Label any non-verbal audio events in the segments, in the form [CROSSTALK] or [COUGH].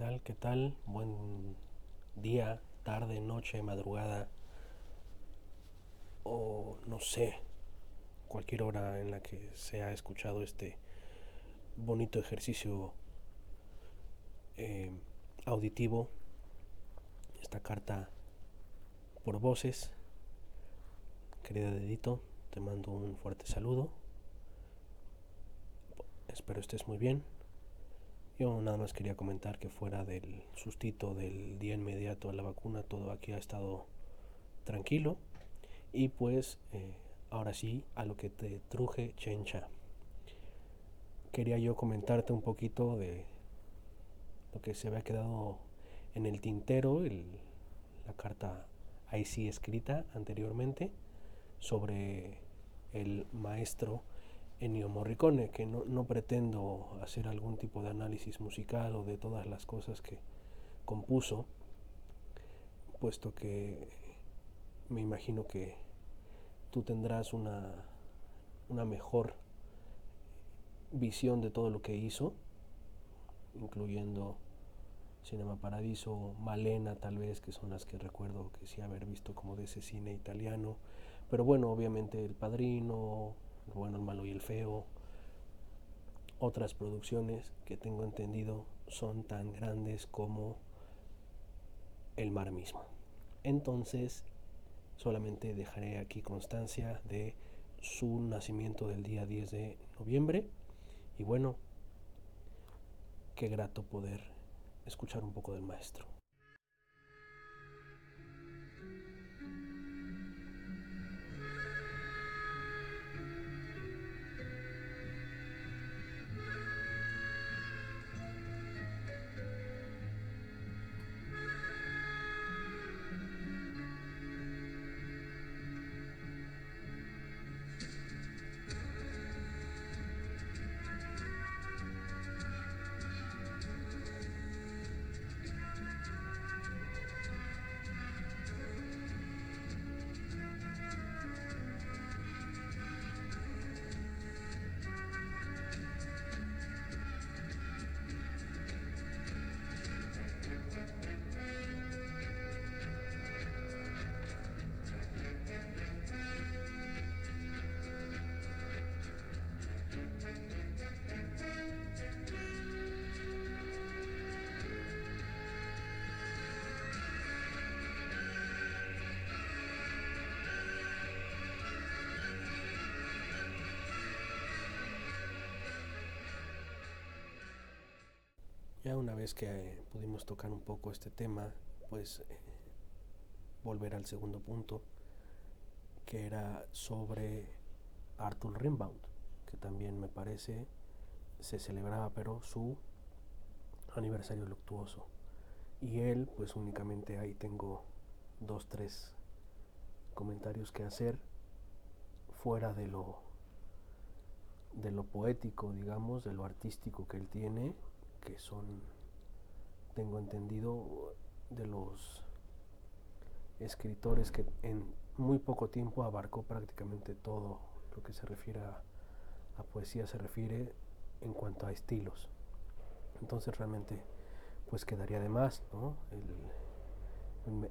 tal? ¿Qué tal? Buen día, tarde, noche, madrugada o no sé, cualquier hora en la que se ha escuchado este bonito ejercicio eh, auditivo, esta carta por voces. Querida Dedito, te mando un fuerte saludo. Espero estés muy bien. Yo nada más quería comentar que fuera del sustito del día inmediato a la vacuna, todo aquí ha estado tranquilo. Y pues eh, ahora sí, a lo que te truje chencha. Quería yo comentarte un poquito de lo que se había quedado en el tintero, la carta ahí sí escrita anteriormente, sobre el maestro Ennio Morricone, que no, no, pretendo hacer algún tipo de análisis musical o de todas las cosas que compuso, puesto que me imagino que tú tendrás una, una mejor visión de todo lo que hizo, incluyendo Cinema Paradiso, Malena tal vez, que son las que recuerdo que sí haber visto como de ese cine italiano, pero bueno, obviamente El Padrino, el bueno, el malo y el feo. Otras producciones que tengo entendido son tan grandes como el mar mismo. Entonces, solamente dejaré aquí constancia de su nacimiento del día 10 de noviembre. Y bueno, qué grato poder escuchar un poco del maestro. Ya una vez que pudimos tocar un poco este tema, pues eh, volver al segundo punto, que era sobre Arthur Rimbaud, que también me parece se celebraba pero su aniversario luctuoso. Y él, pues únicamente ahí tengo dos, tres comentarios que hacer fuera de lo de lo poético, digamos, de lo artístico que él tiene que son, tengo entendido, de los escritores que en muy poco tiempo abarcó prácticamente todo lo que se refiere a, poesía, se refiere en cuanto a estilos. Entonces realmente pues quedaría de más ¿no?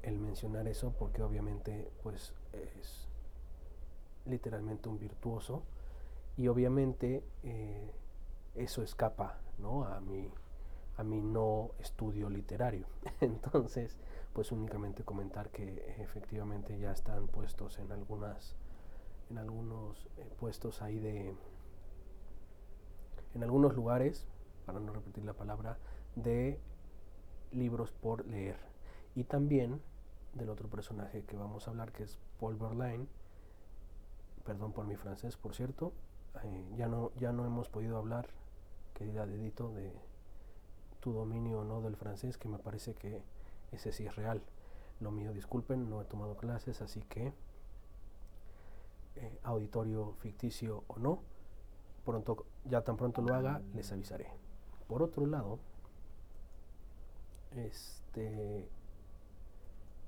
el, mencionar eso porque obviamente pues es literalmente un virtuoso y obviamente eh, eso escapa ¿no? a, mi, a mi no estudio literario. [LAUGHS] Entonces, pues únicamente comentar que efectivamente ya están puestos en algunas en algunos eh, puestos ahí de en algunos lugares, para no repetir la palabra, de libros por leer. Y también del otro personaje que vamos a hablar, que es Paul Verlaine, perdón por mi francés, por cierto, eh, ya, no, ya no hemos podido hablar querida Dedito, de tu dominio o no del francés, que me parece que ese sí es real. Lo mío, disculpen, no he tomado clases, así que eh, auditorio ficticio o no, pronto, ya tan pronto lo haga, les avisaré. Por otro lado, este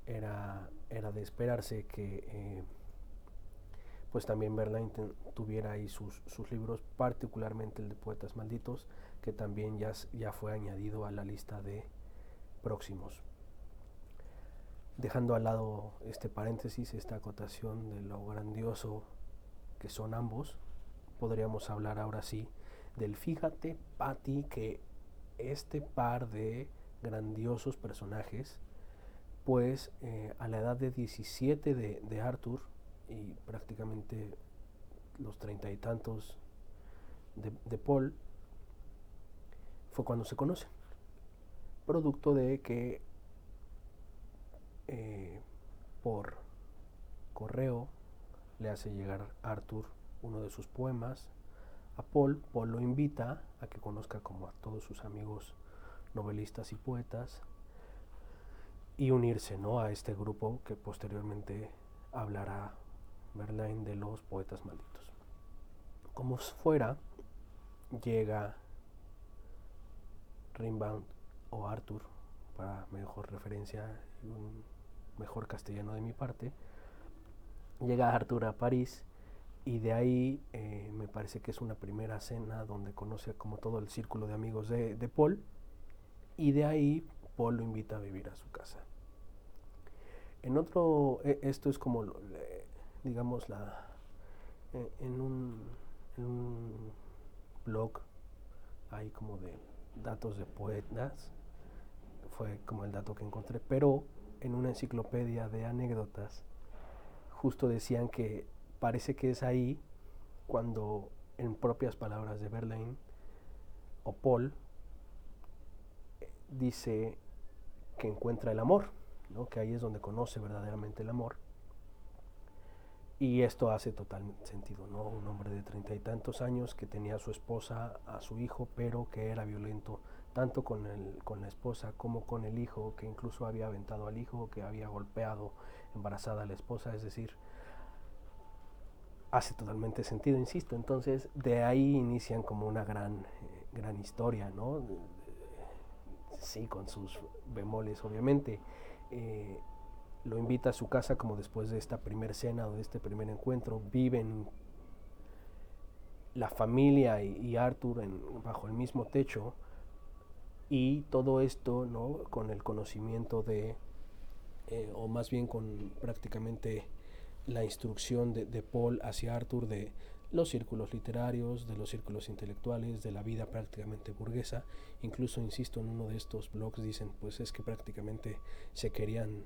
era, era de esperarse que eh, pues también Verlaine tuviera ahí sus, sus, libros, particularmente el de Poetas Malditos, que también ya, ya fue añadido a la lista de próximos. Dejando al lado este paréntesis, esta acotación de lo grandioso que son ambos, podríamos hablar ahora sí del fíjate, Patty, que este par de grandiosos personajes, pues eh, a la edad de 17 de, de Arthur y prácticamente los treinta y tantos de, Paul, fue cuando se conocen. Producto de que eh, por correo le hace llegar Arthur uno de sus poemas a Paul. Paul lo invita a que conozca como a todos sus amigos novelistas y poetas y unirse ¿no? a este grupo que posteriormente hablará Verlaine de los poetas malditos. Como fuera, llega Rimbaud o Arthur, para mejor referencia y un mejor castellano de mi parte, llega Arthur a París y de ahí eh, me parece que es una primera cena donde conoce como todo el círculo de amigos de, de Paul y de ahí Paul lo invita a vivir a su casa. En otro, e, esto es como, digamos, la, e, en un, en un blog hay como de datos de poetas, fue como el dato que encontré, pero en una enciclopedia de anécdotas justo decían que parece que es ahí cuando en propias palabras de Verlaine o Paul dice que encuentra el amor, ¿no? que ahí es donde conoce verdaderamente el amor. Y esto hace total sentido, ¿no? Un hombre de treinta y tantos años que tenía a su esposa, a su hijo, pero que era violento tanto con, el, con la esposa como con el hijo, que incluso había aventado al hijo, que había golpeado embarazada a la esposa, es decir, hace totalmente sentido, insisto. Entonces, de ahí inician como una gran, eh, gran historia, ¿no? Sí, con sus bemoles, obviamente. Eh, lo invita a su casa como después de esta primera cena o de este primer encuentro. Viven la familia y, Arthur en, bajo el mismo techo y todo esto ¿no? con el conocimiento de, eh, o más bien con prácticamente la instrucción de, de, Paul hacia Arthur de los círculos literarios, de los círculos intelectuales, de la vida prácticamente burguesa. Incluso, insisto, en uno de estos blogs dicen, pues es que prácticamente se querían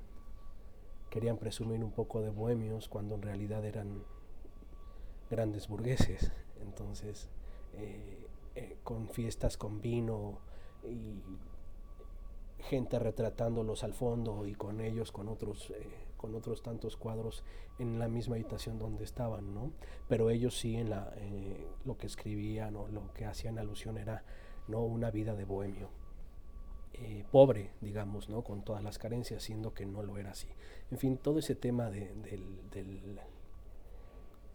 querían presumir un poco de bohemios cuando en realidad eran grandes burgueses. Entonces, eh, eh, con fiestas con vino y gente retratándolos al fondo y con ellos con otros eh, con otros tantos cuadros en la misma habitación donde estaban no pero ellos sí en la lo que escribían o lo que hacían alusión era no una vida de bohemio eh, pobre, digamos, ¿no? con todas las carencias, siendo que no lo era así. En fin, todo ese tema de,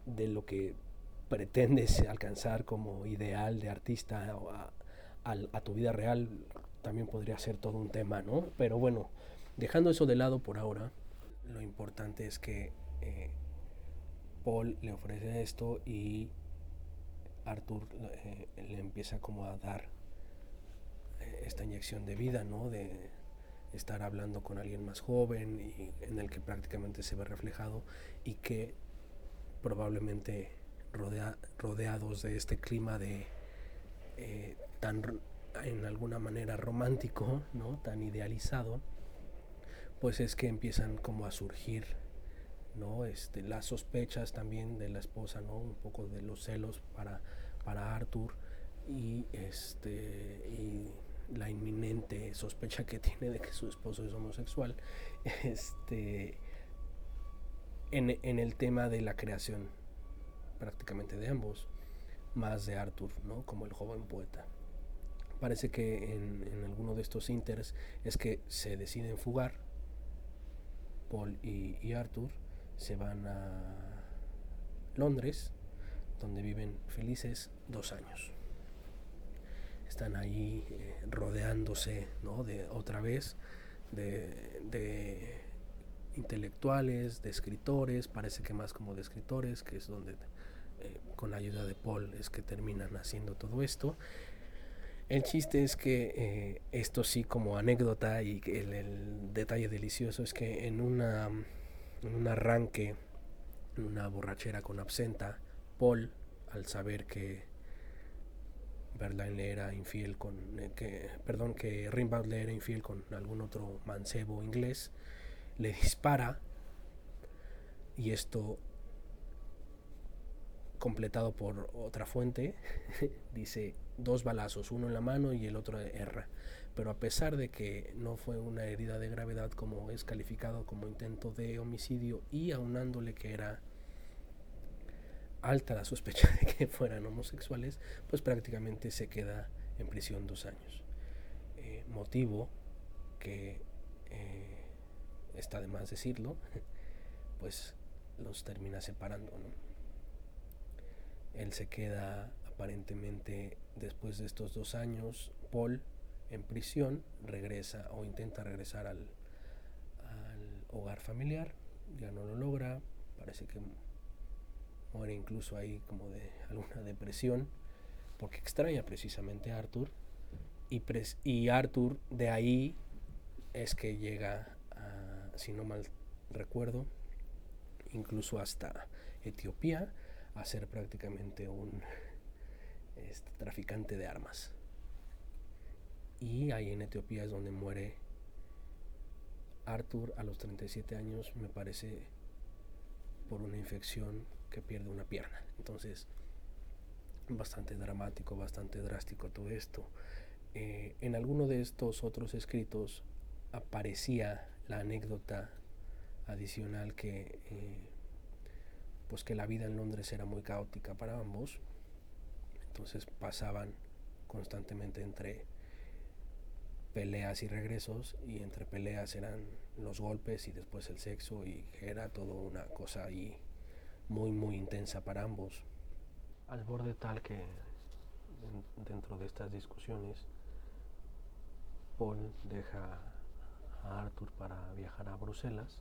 de lo que pretendes alcanzar como ideal de artista a, tu vida real también podría ser todo un tema, ¿no? Pero bueno, dejando eso de lado por ahora, lo importante es que eh, Paul le ofrece esto y Arthur eh, le empieza como a dar esta inyección de vida, ¿no? De estar hablando con alguien más joven y en el que prácticamente se ve reflejado y que probablemente rodeados de este clima de eh, tan en alguna manera romántico, ¿no? Tan idealizado, pues es que empiezan como a surgir ¿no? Este, las sospechas también de la esposa, ¿no? Un poco de los celos para, para Arthur y este y la inminente sospecha que [LAUGHS] tiene de que su esposo es homosexual, este, en, en el tema de la creación prácticamente de ambos, más de Arthur, ¿no? como el joven poeta. Parece que en, en alguno de estos inters es que se deciden fugar, Paul y, y Arthur se van a Londres, donde viven felices dos años están ahí eh, rodeándose ¿no? de otra vez de, intelectuales, de escritores, parece que más como de escritores, que es donde eh, con la ayuda de Paul es que terminan haciendo todo esto. El chiste es que eh, esto sí como anécdota y el, el, detalle delicioso es que en, una, en un arranque, en una borrachera con absenta, Paul, al saber que Verlaine le era infiel con, eh, que, perdón, que Rimbaud le era infiel con algún otro mancebo inglés, le dispara y esto completado por otra fuente [LAUGHS] dice dos balazos, uno en la mano y el otro erra. Pero a pesar de que no fue una herida de gravedad como es calificado como intento de homicidio y aunándole que era alta la sospecha [LAUGHS] de que fueran homosexuales, pues prácticamente se queda en prisión dos años. Eh, motivo que eh, está de más decirlo, [LAUGHS] pues los termina separando. Él se queda aparentemente después de estos dos años, Paul en prisión regresa o intenta regresar al hogar familiar, ya no lo logra, parece que muere incluso ahí como de [LAUGHS] alguna depresión, porque extraña precisamente a Arthur. Y, y Arthur de ahí es que llega, si no mal recuerdo, incluso hasta Etiopía, a ser prácticamente un este, traficante de armas. Y ahí en Etiopía es donde muere Arthur a los 37 años, me parece, por una infección que pierde una pierna. Entonces, bastante dramático, bastante drástico todo esto. Eh, en alguno de estos otros escritos aparecía la anécdota adicional que eh, pues que la vida en Londres era muy caótica para ambos entonces pasaban constantemente entre peleas y regresos y entre peleas eran los golpes y después el sexo y era todo una cosa ahí muy muy intensa para ambos. Al borde tal que dentro de estas discusiones Paul deja a Arthur para viajar a Bruselas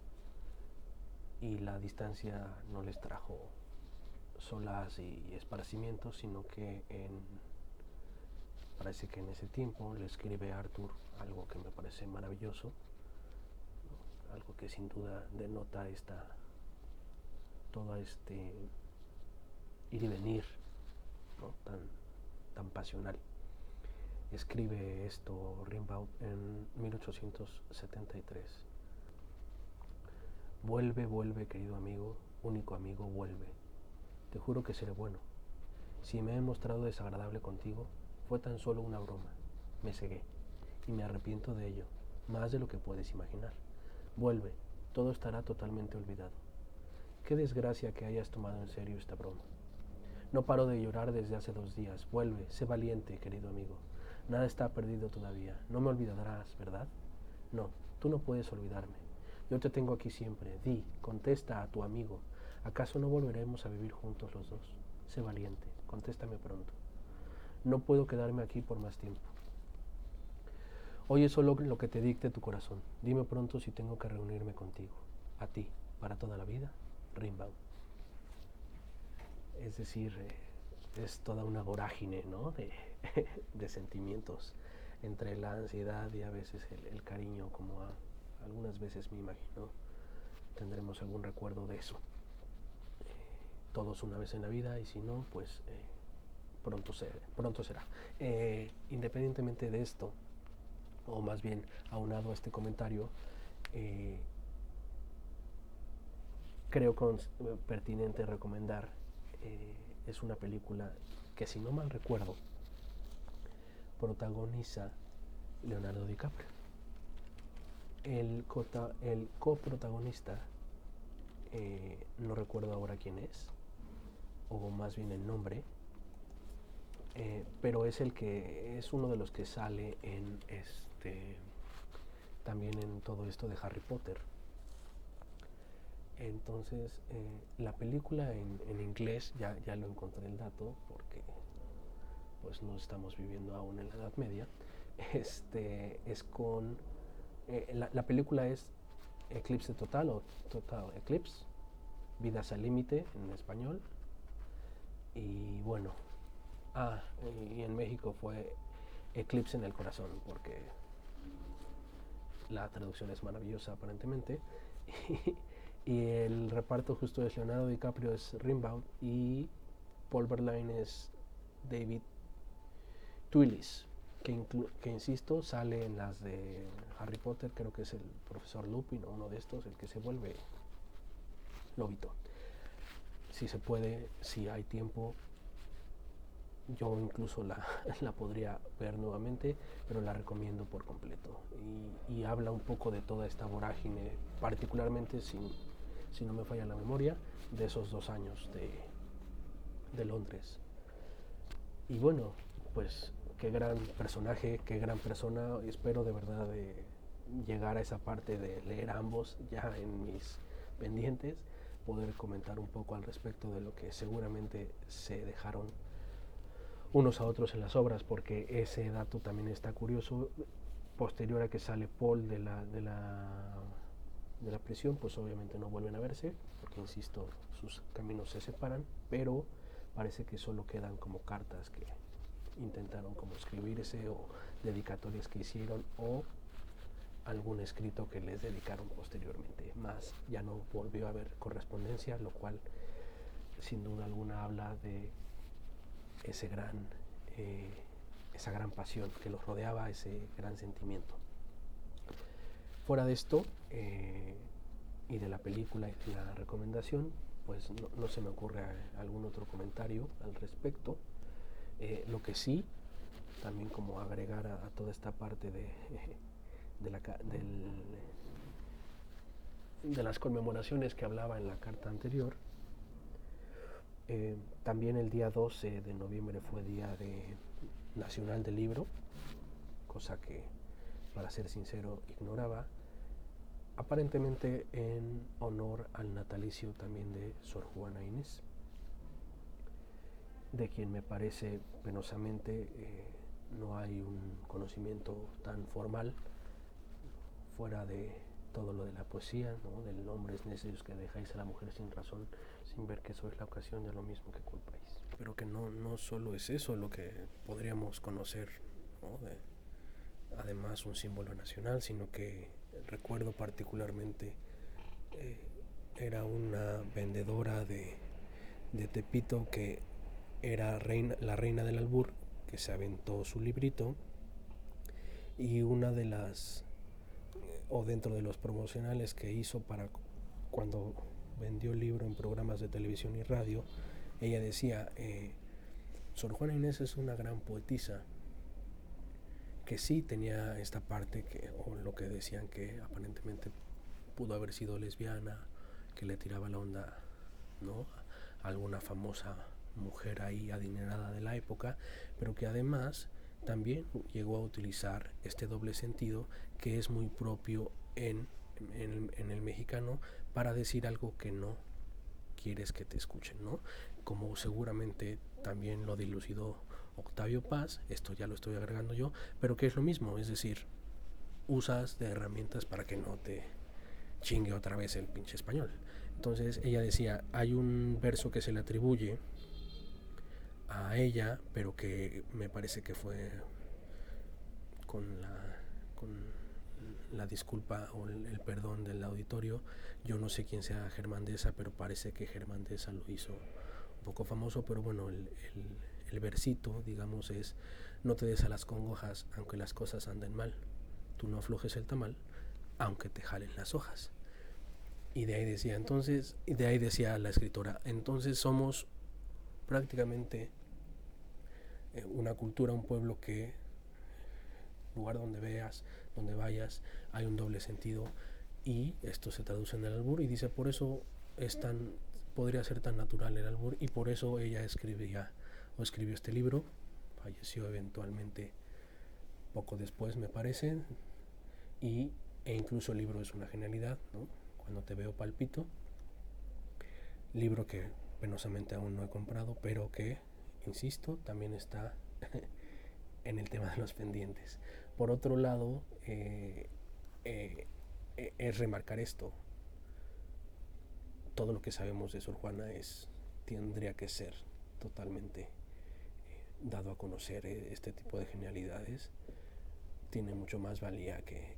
y la distancia no les trajo solas y esparcimientos, sino que parece que en ese tiempo le escribe Arthur algo que me parece maravilloso, algo que sin duda denota esta, todo este ir y venir tan, tan pasional. Escribe esto Rimbaud en 1873. Vuelve, vuelve, querido amigo, único amigo, vuelve te juro que seré bueno. Si me he mostrado desagradable contigo, fue tan solo una broma. Me cegué y me arrepiento de ello, más de lo que puedes imaginar. Vuelve, todo estará totalmente olvidado. Qué desgracia que hayas tomado en serio esta broma. No paro de llorar desde hace dos días. Vuelve, sé valiente, querido amigo. Nada está perdido todavía. No me olvidarás, ¿verdad? No, tú no puedes olvidarme. Yo te tengo aquí siempre. Di, contesta a tu amigo. ¿Acaso no volveremos a vivir juntos los dos? Sé valiente, contéstame pronto. No puedo quedarme aquí por más tiempo. Oye solo lo que te dicte tu corazón. Dime pronto si tengo que reunirme contigo. A ti, para toda la vida, Rimbaud. Es decir, eh, es toda una vorágine ¿no? de, [LAUGHS] sentimientos entre la ansiedad y a veces el, cariño, como algunas veces me imagino tendremos algún recuerdo de eso todos una vez en la vida y si no, pues eh, pronto, pronto será. Eh, independientemente de esto, o más bien aunado a este comentario, eh, creo con, pertinente recomendar, es una película que si no mal recuerdo, protagoniza Leonardo DiCaprio. El, el coprotagonista, no recuerdo ahora quién es, o más bien el nombre, eh, pero es el que es uno de los que sale en este también en todo esto de Harry Potter. Entonces, eh, la película en, inglés, ya, ya lo encontré el dato, porque pues no estamos viviendo aún en la Edad Media, este, es con, eh, la, la, película es Eclipse Total o Total Eclipse, Vidas al Límite en español, y bueno, ah, y en México fue Eclipse en el corazón, porque la traducción es maravillosa aparentemente. [LAUGHS] el reparto justo es Leonardo DiCaprio es Rimbaud y Paul Verlaine es David Twillis, que, insisto sale en las de Harry Potter, creo que es el profesor Lupin o uno de estos, el que se vuelve lobito. Si se puede, si hay tiempo, yo incluso la, [LAUGHS] la, podría ver nuevamente, pero la recomiendo por completo. Y, habla un poco de toda esta vorágine, particularmente, si, si, no me falla la memoria, de esos dos años de, de Londres. Y bueno, pues qué gran personaje, qué gran persona. Espero de verdad de llegar a esa parte de leer ambos ya en mis pendientes, poder comentar un poco al respecto de lo que seguramente se dejaron unos a otros en las obras, porque ese dato también está curioso. Posterior a que sale Paul de la, de la, de la prisión, pues obviamente no vuelven a verse, porque insisto, sus caminos se separan, pero parece que solo quedan como cartas que intentaron como escribirse o dedicatorias que hicieron o algún escrito que les dedicaron posteriormente. Más ya no volvió a haber correspondencia, lo cual sin duda alguna habla de ese gran, eh, esa gran pasión que los rodeaba, ese gran sentimiento. Fuera de esto, eh, y de la película y la recomendación, pues no, se me ocurre algún otro comentario al respecto. Eh, lo que sí, también como agregar a, toda esta parte de, [LAUGHS] de, la, de las conmemoraciones que hablaba en la carta anterior, eh, también el día 12 de noviembre fue Día de Nacional del Libro, cosa que, para ser sincero, ignoraba, aparentemente en honor al natalicio también de Sor Juana Inés, de quien me parece penosamente eh, no hay un conocimiento tan formal fuera de todo lo de la poesía, ¿no? del hombres necios que dejáis a la mujer sin razón, sin ver que sois la ocasión de lo mismo que culpáis. Pero que no, no solo es eso lo que podríamos conocer, además un símbolo nacional, sino que recuerdo particularmente eh, era una vendedora de, de Tepito que era reina, la reina del albur, que se aventó su librito. Y una de las o dentro de los promocionales que hizo para cuando vendió el libro en programas de televisión y radio, ella decía, eh, Sor Juana Inés es una gran poetisa, que sí tenía esta parte, que, o lo que decían que aparentemente pudo haber sido lesbiana, que le tiraba la onda ¿no? a alguna famosa mujer ahí adinerada de la época, pero que además también llegó a utilizar este doble sentido que es muy propio en, en, el mexicano para decir algo que no quieres que te escuchen, ¿no? Como seguramente también lo dilucidó Octavio Paz, esto ya lo estoy agregando yo, pero que es lo mismo, es decir, usas de herramientas para que no te chingue otra vez el pinche español. Entonces ella decía, hay un verso que se le atribuye a ella, pero que me parece que fue con la, con la disculpa o el, perdón del auditorio. Yo no sé quién sea Germán Deza, pero parece que Germán Deza lo hizo un poco famoso, pero bueno, el versito, digamos, es no te des a las congojas aunque las cosas anden mal. Tú no aflojes el tamal aunque te jalen las hojas. Y de ahí decía, entonces, y de ahí decía la escritora, entonces somos prácticamente eh, una cultura, un pueblo que, lugar donde veas, donde vayas, hay un doble sentido y esto se traduce en el albur y dice por eso es tan, podría ser tan natural el albur y por eso ella escribía escribió este libro, falleció eventualmente poco después me parece y, e incluso el libro es una genialidad, ¿no? cuando te veo palpito, libro que penosamente aún no he comprado pero que insisto, también está [LAUGHS] en el tema de los pendientes. Por otro lado, eh, eh, eh, es remarcar esto. Todo lo que sabemos de Sor Juana es, tendría que ser totalmente dado a conocer eh, este tipo de genialidades tiene mucho más valía que,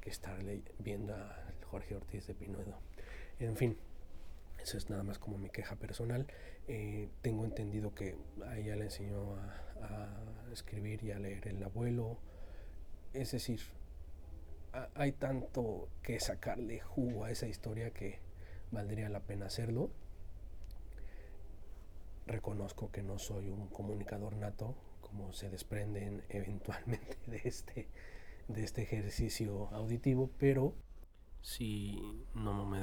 que estar viendo a Jorge Ortiz de Pinuedo. En fin, eso es nada más como mi queja personal. Eh, tengo entendido que a ella le enseñó a, escribir y a leer el abuelo. Es decir, hay tanto que sacarle jugo a esa historia que valdría la pena hacerlo. Reconozco que no soy un comunicador nato, como se desprenden [LAUGHS] eventualmente de este, de este ejercicio auditivo, pero si no me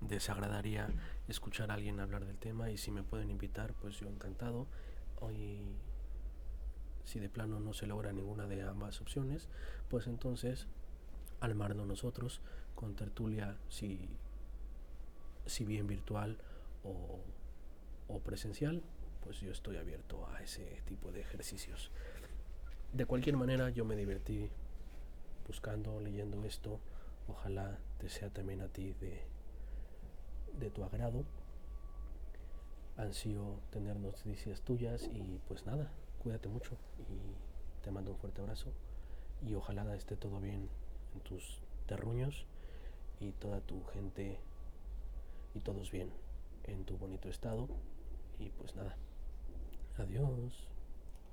desagradaría escuchar a alguien hablar del tema y si me pueden invitar, pues yo encantado. Hoy, si de plano no se logra ninguna de ambas opciones, pues entonces armarnos nosotros con tertulia, si, si bien virtual o, o presencial, pues yo estoy abierto a ese tipo de ejercicios. De cualquier manera, yo me divertí buscando, leyendo esto. Ojalá te sea también a ti de, de tu agrado. Ansío tener noticias tuyas y pues nada, cuídate mucho y te mando un fuerte abrazo y ojalá esté todo bien en tus terruños y toda tu gente y todos bien en tu bonito estado y pues nada, adiós.